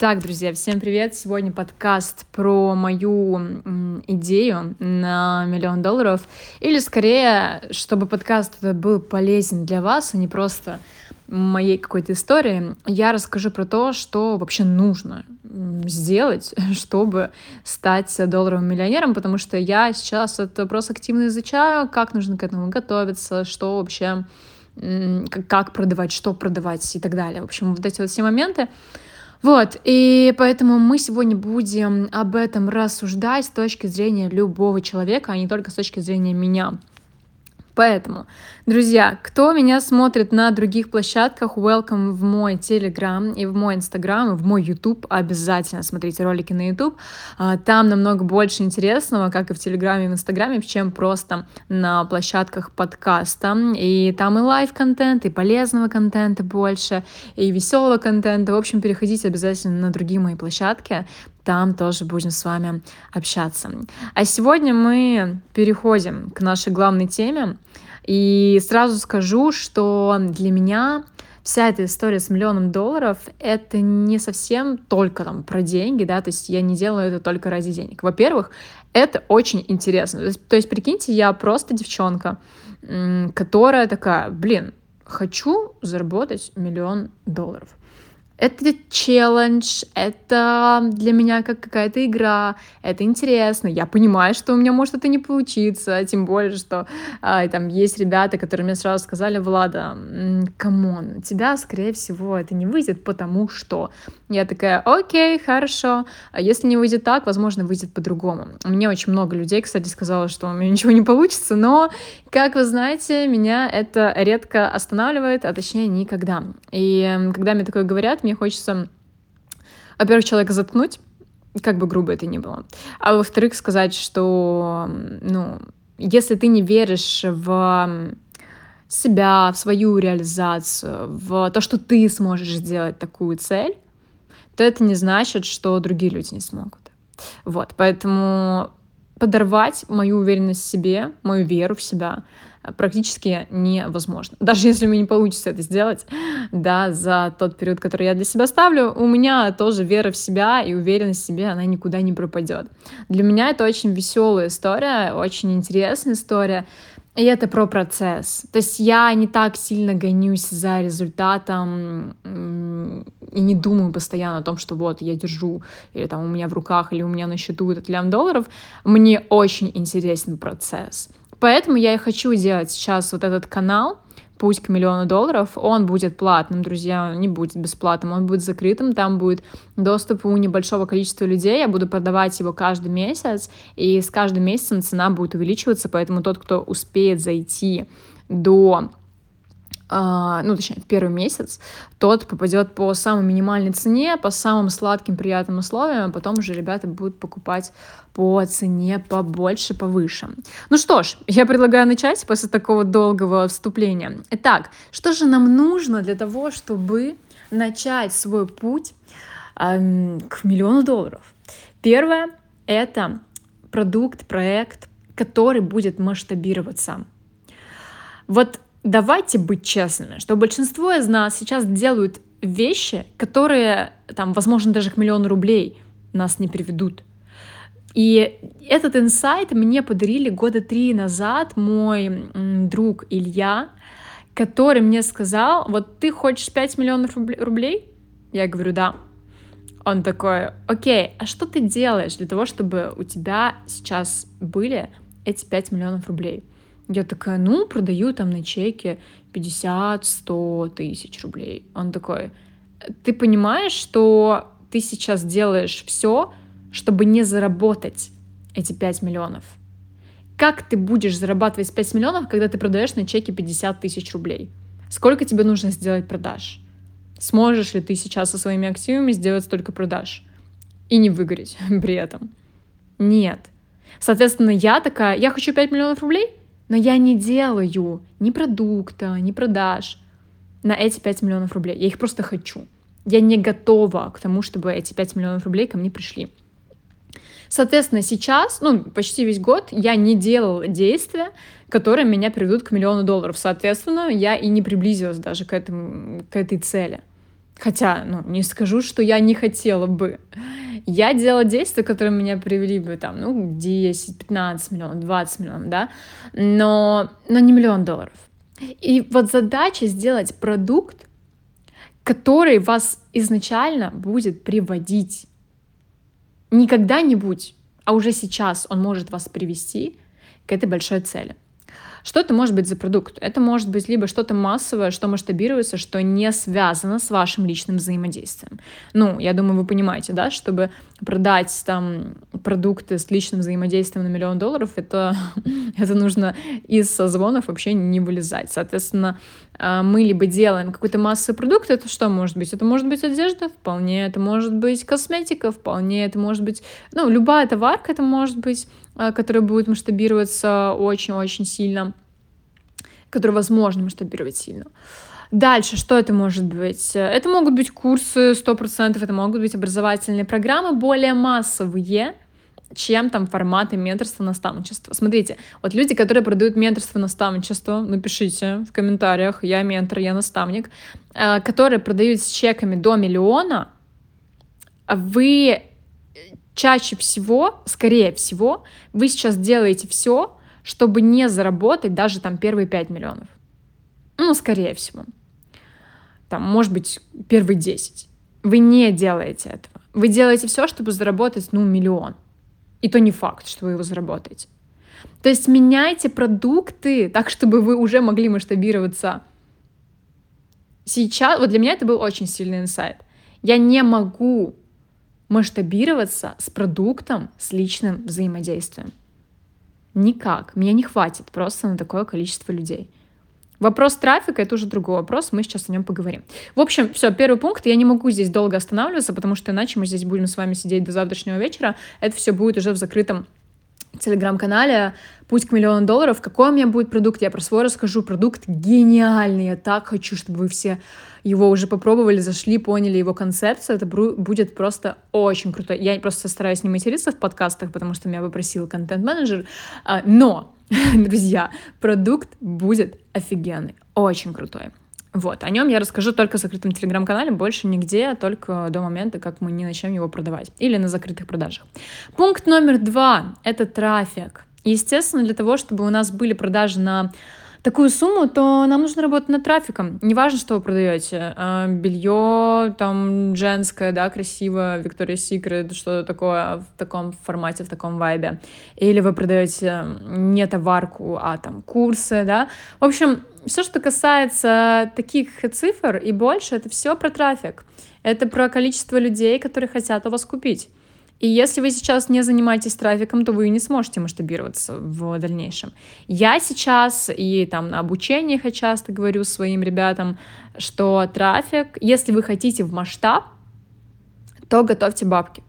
Так, друзья, всем привет! Сегодня подкаст про мою идею на миллион долларов. Или скорее, чтобы подкаст был полезен для вас, а не просто моей какой-то истории, я расскажу про то, что вообще нужно сделать, чтобы стать долларовым миллионером, потому что я сейчас этот вопрос активно изучаю, как нужно к этому готовиться, что вообще, как продавать, что продавать и так далее. В общем, вот эти вот все моменты. Вот, и поэтому мы сегодня будем об этом рассуждать с точки зрения любого человека, а не только с точки зрения меня. Поэтому, друзья, кто меня смотрит на других площадках, welcome в мой Telegram и в мой Instagram, и в мой YouTube. Обязательно смотрите ролики на YouTube. А, там намного больше интересного, как и в Телеграме и в Инстаграме, чем просто на площадках подкаста. И там и live-контент, и полезного контента больше, и веселого контента. В общем, переходите обязательно на другие мои площадки, там тоже будем с вами общаться. А сегодня мы переходим к нашей главной теме. И сразу скажу, что для меня вся эта история с миллионом долларов — это не совсем только там про деньги, да, то есть я не делаю это только ради денег. Во-первых, это очень интересно. То есть, то есть прикиньте, я просто девчонка, которая такая, блин, хочу заработать миллион долларов это челлендж, это для меня как какая-то игра, это интересно. Я понимаю, что у меня может это не получиться, тем более, что а, там есть ребята, которые мне сразу сказали, Влада, come on, у тебя, скорее всего, это не выйдет, потому что. Я такая, окей, хорошо. А если не выйдет так, возможно, выйдет по-другому. Мне очень много людей, кстати, сказала, что у меня ничего не получится, но, как вы знаете, меня это редко останавливает, а точнее никогда. И когда мне такое говорят, мне хочется, во-первых, человека заткнуть, как бы грубо это ни было. А во-вторых, сказать, что, ну, если ты не веришь в себя, в свою реализацию, в то, что ты сможешь сделать такую цель, то это не значит, что другие люди не смогут. Вот, поэтому подорвать мою уверенность в себе, мою веру в себя практически невозможно. Даже если мне не получится это сделать, да, за тот период, который я для себя ставлю, у меня тоже вера в себя и уверенность в себе, она никуда не пропадет. Для меня это очень веселая история, очень интересная история, и это про процесс. То есть я не так сильно гонюсь за результатом и не думаю постоянно о том, что вот я держу, или там у меня в руках, или у меня на счету этот лям долларов. Мне очень интересен процесс. Поэтому я и хочу делать сейчас вот этот канал, путь к миллиону долларов, он будет платным, друзья, не будет бесплатным, он будет закрытым, там будет доступ у небольшого количества людей, я буду продавать его каждый месяц, и с каждым месяцем цена будет увеличиваться, поэтому тот, кто успеет зайти до ну, точнее, первый месяц, тот попадет по самой минимальной цене, по самым сладким, приятным условиям, а потом уже ребята будут покупать по цене побольше, повыше. Ну что ж, я предлагаю начать после такого долгого вступления. Итак, что же нам нужно для того, чтобы начать свой путь эм, к миллиону долларов? Первое — это продукт, проект, который будет масштабироваться. Вот давайте быть честными, что большинство из нас сейчас делают вещи, которые, там, возможно, даже к миллиону рублей нас не приведут. И этот инсайт мне подарили года три назад мой друг Илья, который мне сказал, вот ты хочешь 5 миллионов рублей? Я говорю, да. Он такой, окей, а что ты делаешь для того, чтобы у тебя сейчас были эти 5 миллионов рублей? Я такая, ну, продаю там на чеке 50-100 тысяч рублей. Он такой, ты понимаешь, что ты сейчас делаешь все, чтобы не заработать эти 5 миллионов? Как ты будешь зарабатывать 5 миллионов, когда ты продаешь на чеке 50 тысяч рублей? Сколько тебе нужно сделать продаж? Сможешь ли ты сейчас со своими активами сделать столько продаж? И не выгореть при этом? Нет. Соответственно, я такая, я хочу 5 миллионов рублей, но я не делаю ни продукта, ни продаж на эти 5 миллионов рублей. Я их просто хочу. Я не готова к тому, чтобы эти 5 миллионов рублей ко мне пришли. Соответственно, сейчас, ну, почти весь год я не делала действия, которые меня приведут к миллиону долларов. Соответственно, я и не приблизилась даже к, этому, к этой цели. Хотя, ну, не скажу, что я не хотела бы. Я делала действия, которые меня привели бы там, ну, 10, 15 миллионов, 20 миллионов, да, но, но не миллион долларов. И вот задача сделать продукт, который вас изначально будет приводить. Не когда-нибудь, а уже сейчас он может вас привести к этой большой цели. Что это может быть за продукт? Это может быть либо что-то массовое, что масштабируется, что не связано с вашим личным взаимодействием. Ну, я думаю, вы понимаете, да, чтобы продать там продукты с личным взаимодействием на миллион долларов, это, это нужно из созвонов вообще не вылезать. Соответственно, мы либо делаем какой-то массовый продукт, это что может быть? Это может быть одежда, вполне, это может быть косметика, вполне, это может быть, ну, любая товарка это может быть, а, которая будет масштабироваться очень-очень сильно, которую возможно масштабировать сильно. Дальше, что это может быть? Это могут быть курсы 100%, это могут быть образовательные программы более массовые, чем там форматы менторства, наставничества. Смотрите, вот люди, которые продают менторство, наставничество, напишите в комментариях, я ментор, я наставник, э, которые продают с чеками до миллиона, вы чаще всего, скорее всего, вы сейчас делаете все, чтобы не заработать даже там первые 5 миллионов. Ну, скорее всего. Там, может быть, первые 10. Вы не делаете этого. Вы делаете все, чтобы заработать, ну, миллион. И то не факт, что вы его заработаете. То есть меняйте продукты так, чтобы вы уже могли масштабироваться. Сейчас, вот для меня это был очень сильный инсайт. Я не могу масштабироваться с продуктом, с личным взаимодействием. Никак. Меня не хватит просто на такое количество людей. Вопрос трафика — это уже другой вопрос, мы сейчас о нем поговорим. В общем, все, первый пункт, я не могу здесь долго останавливаться, потому что иначе мы здесь будем с вами сидеть до завтрашнего вечера, это все будет уже в закрытом телеграм-канале «Путь к миллиону долларов». Какой у меня будет продукт? Я про свой расскажу. Продукт гениальный. Я так хочу, чтобы вы все его уже попробовали, зашли, поняли его концепцию. Это будет просто очень круто. Я просто стараюсь не материться в подкастах, потому что меня попросил контент-менеджер. А, но друзья, продукт будет офигенный, очень крутой. Вот, о нем я расскажу только в закрытом телеграм-канале, больше нигде, только до момента, как мы не начнем его продавать. Или на закрытых продажах. Пункт номер два — это трафик. Естественно, для того, чтобы у нас были продажи на такую сумму, то нам нужно работать над трафиком. Неважно, что вы продаете. А, Белье там женское, да, красивое, Victoria's Secret, что такое в таком формате, в таком вайбе. Или вы продаете не товарку, а там курсы, да. В общем, все, что касается таких цифр и больше, это все про трафик. Это про количество людей, которые хотят у вас купить. И если вы сейчас не занимаетесь трафиком, то вы не сможете масштабироваться в дальнейшем. Я сейчас и там на обучениях я часто говорю своим ребятам, что трафик, если вы хотите в масштаб, то готовьте бабки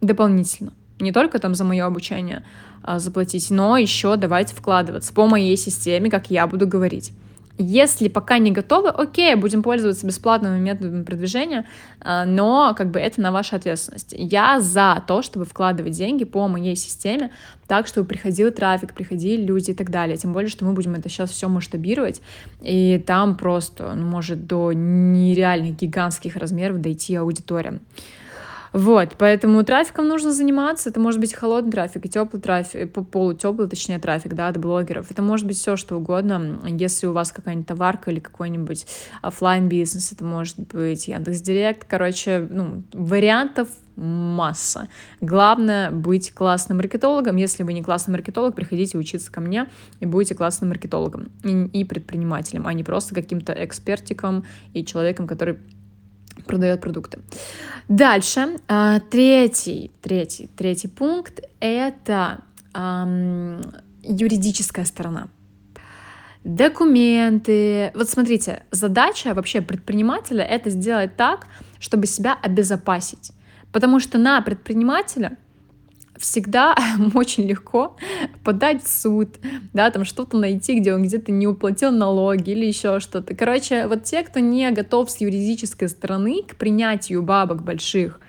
дополнительно. Не только там за мое обучение а, заплатить, но еще давайте вкладываться по моей системе, как я буду говорить. Если пока не готовы, окей, будем пользоваться бесплатными методами продвижения, а, но как бы это на вашу ответственность. Я за то, чтобы вкладывать деньги по моей системе, так, чтобы приходил трафик, приходили люди и так далее. Тем более, что мы будем это сейчас все масштабировать, и там просто ну, может до нереальных гигантских размеров дойти аудитория. Вот, поэтому трафиком нужно заниматься. Это может быть холодный трафик и теплый трафик, полутеплый, точнее, трафик, да, от блогеров. Это может быть все, что угодно. Если у вас какая-нибудь товарка или какой-нибудь офлайн бизнес, это может быть Яндекс.Директ. Короче, ну, вариантов масса. Главное быть классным маркетологом. Если вы не классный маркетолог, приходите учиться ко мне и будете классным маркетологом и, и предпринимателем, а не просто каким-то экспертиком и человеком, который продает продукты. Дальше, а, третий, третий, третий пункт — это юридическая сторона. Документы. Вот смотрите, задача вообще предпринимателя — это сделать так, чтобы себя обезопасить. Потому что на предпринимателя — всегда очень легко подать в суд, да, там что-то найти, где он где-то не уплатил налоги или еще что-то. Короче, вот те, кто не готов с юридической стороны к принятию бабок больших,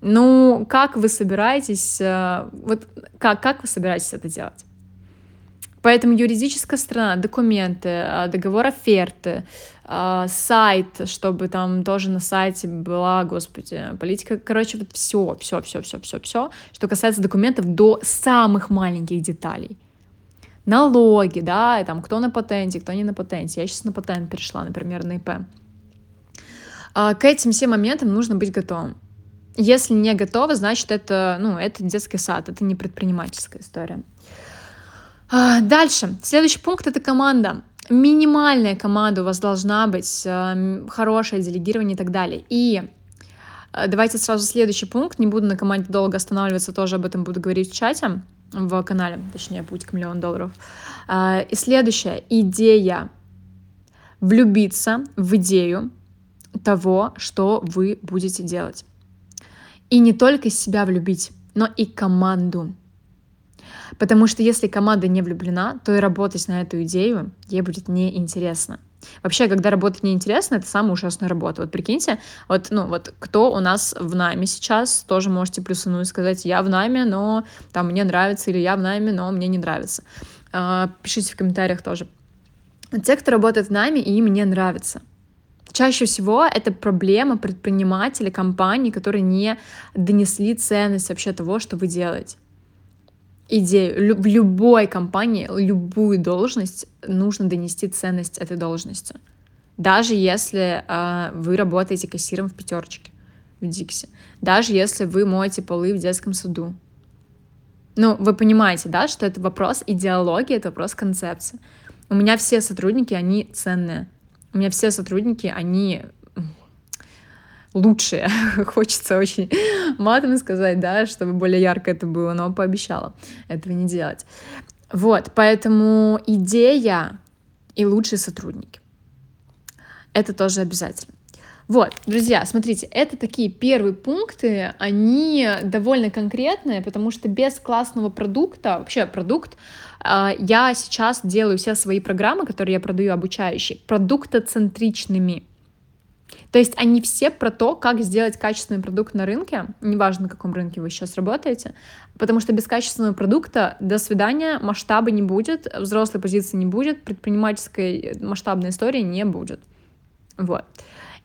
ну, как вы собираетесь, э, вот как, как вы собираетесь это делать? Поэтому юридическая сторона, документы, а, договор оферты, а, сайт, чтобы там тоже на сайте была, господи, политика, короче, вот все, все, все, все, все, все, что касается документов до самых маленьких деталей. Налоги, да, и там кто на патенте, кто не на патенте. Я сейчас на патент перешла, например, на ИП. А, к этим всем моментам нужно быть готовым. Если не готова, значит, это, ну, это детский сад, это не предпринимательская история. А, дальше. Следующий пункт — это команда. Минимальная команда у вас должна быть, э, хорошее делегирование и так далее. И э, давайте сразу следующий пункт. Не буду на команде долго останавливаться, тоже об этом буду говорить в чате, в канале, точнее, «Путь к миллиону долларов». А, и следующая идея — влюбиться в идею того, что вы будете делать. И не только себя влюбить, но и команду. Потому что если команда не влюблена, то и работать на эту идею ей будет неинтересно. Вообще, когда работать неинтересно, это самая ужасная работа. Вот прикиньте, вот, ну, вот кто у нас в найме сейчас, тоже можете плюсануть сказать, я в найме, но там мне нравится, или я в найме, но мне не нравится. А, пишите в комментариях тоже. Те, кто работает в найме, и им не нравится. Чаще всего это проблема предпринимателей, компаний, которые не донесли ценность вообще того, что вы делаете идею. В любой компании, любую должность нужно донести ценность этой должности. Даже если э, вы работаете кассиром в пятерочке в Диксе. Даже если вы моете полы в детском саду. Ну, вы понимаете, да, что это вопрос идеологии, это вопрос концепции. У меня все сотрудники, они ценные. У меня все сотрудники, они лучшие. Хочется очень матом сказать, да, чтобы более ярко это было, но пообещала этого не делать. Вот, поэтому идея и лучшие сотрудники. Это тоже обязательно. Вот, друзья, смотрите, это такие первые пункты, они довольно конкретные, потому что без классного продукта, вообще продукт, а, я сейчас делаю все свои программы, которые я продаю обучающие, продуктоцентричными. То есть они все про то, как сделать качественный продукт на рынке, неважно, на каком рынке вы сейчас работаете, потому что без качественного продукта до свидания, масштаба не будет, взрослой позиции не будет, предпринимательской масштабной истории не будет. Вот.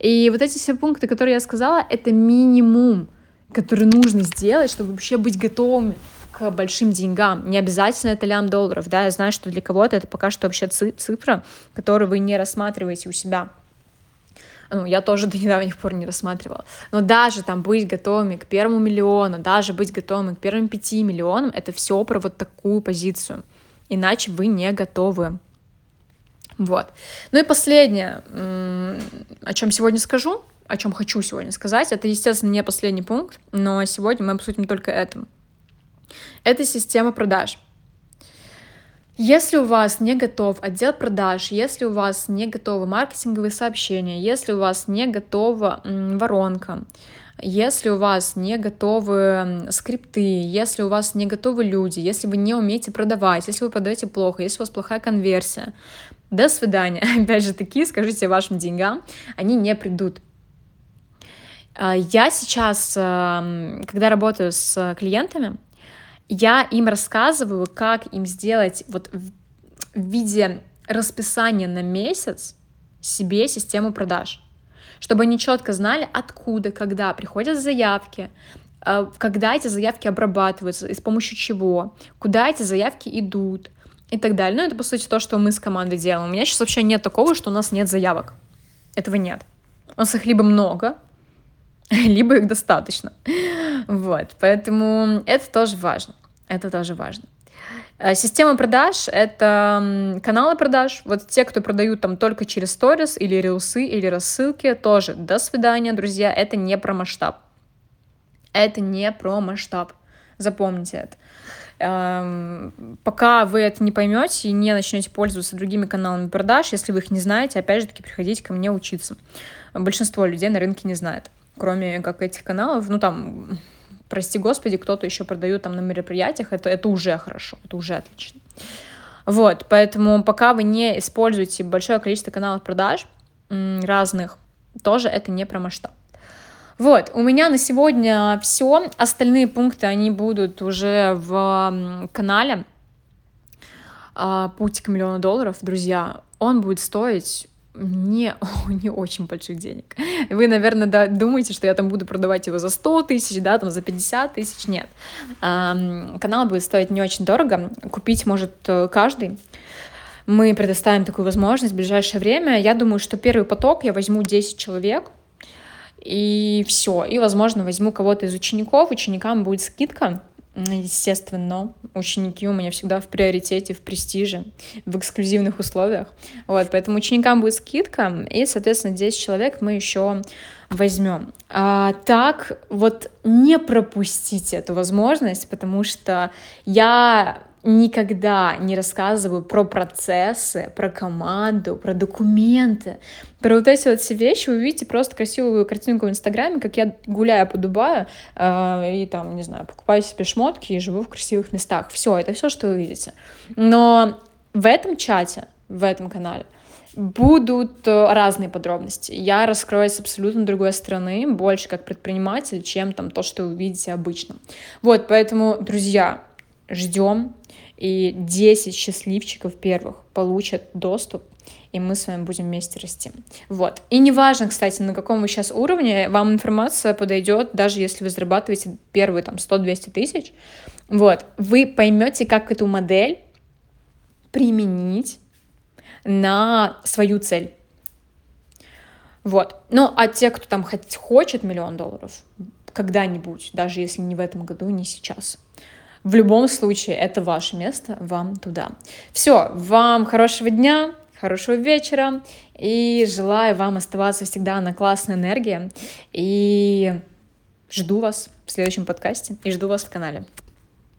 И вот эти все пункты, которые я сказала, это минимум, который нужно сделать, чтобы вообще быть готовыми к большим деньгам. Не обязательно это лям долларов, да, я знаю, что для кого-то это пока что вообще цифра, которую вы не рассматриваете у себя ну, я тоже до недавних пор не рассматривала. Но даже там быть готовыми к первому миллиону, даже быть готовыми к первым пяти миллионам, это все про вот такую позицию. Иначе вы не готовы. Вот. Ну и последнее, о чем сегодня скажу, о чем хочу сегодня сказать, это, естественно, не последний пункт, но сегодня мы обсудим только это. Это система продаж. Если у вас не готов отдел продаж, если у вас не готовы маркетинговые сообщения, если у вас не готова воронка, если у вас не готовы скрипты, если у вас не готовы люди, если вы не умеете продавать, если вы продаете плохо, если у вас плохая конверсия, до свидания. Опять же таки, скажите вашим деньгам, они не придут. А, я сейчас, когда работаю с клиентами, я им рассказываю, как им сделать вот в виде расписания на месяц себе систему продаж, чтобы они четко знали, откуда, когда приходят заявки, э, когда эти заявки обрабатываются и с помощью чего, куда эти заявки идут и так далее. Ну, это, по сути, то, что мы с командой делаем. У меня сейчас вообще нет такого, что у нас нет заявок. Этого нет. У нас их либо много, либо их достаточно. Вот, поэтому это тоже важно. Это тоже важно. Э, система продаж — это каналы продаж. Вот те, кто продают там только через сторис или рилсы, или рассылки, тоже до свидания, друзья. Это не про масштаб. Это не про масштаб. Запомните это. Эм, пока вы это не поймете и не начнете пользоваться другими каналами продаж, если вы их не знаете, опять же таки приходите ко мне учиться. Большинство людей на рынке не знает, кроме как этих каналов. Ну там прости господи, кто-то еще продает там на мероприятиях, это, это уже хорошо, это уже отлично. Вот, поэтому пока вы не используете большое количество каналов продаж разных, тоже это не про масштаб. Вот, у меня на сегодня все. Остальные пункты, они будут уже в канале. а, путь к миллиону долларов, друзья, он будет стоить не, не очень больших денег. Вы, наверное, да, думаете, что я там буду продавать его за 100 тысяч, да, там за 50 тысяч. Нет. Канал будет стоить не очень дорого. Купить может э, каждый. Мы предоставим такую возможность в ближайшее время. Я думаю, что первый поток я возьму 10 человек, и все. И, возможно, возьму кого-то из учеников. Ученикам будет скидка естественно, ученики у меня всегда в приоритете, в престиже, в эксклюзивных условиях. Вот, поэтому ученикам будет скидка, и, соответственно, 10 человек мы еще возьмем. А, так, вот не пропустите эту возможность, потому что я никогда не рассказываю про процессы, про команду, про документы, про вот эти вот все вещи. Вы увидите просто красивую картинку в Инстаграме, как я гуляю по Дубаю э, и там, не знаю, покупаю себе шмотки и живу в красивых местах. Все, это все, что вы видите. Но в этом чате, в этом канале будут э, разные подробности. Я раскрою с абсолютно другой стороны, больше как предприниматель, чем там то, что вы видите обычно. Вот, поэтому, друзья, ждем, и 10 счастливчиков первых получат доступ, и мы с вами будем вместе расти. Вот. И неважно, кстати, на каком вы сейчас уровне, вам информация подойдет, даже если вы зарабатываете первые там 100-200 тысяч, вот, вы поймете, как эту модель применить на свою цель. Вот. Ну, а те, кто там хоть хочет миллион долларов, когда-нибудь, даже если не в этом году, не сейчас, в любом случае, это ваше место, вам туда. Все, вам хорошего дня, хорошего вечера, и желаю вам оставаться всегда на классной энергии, и жду вас в следующем подкасте, и жду вас в канале.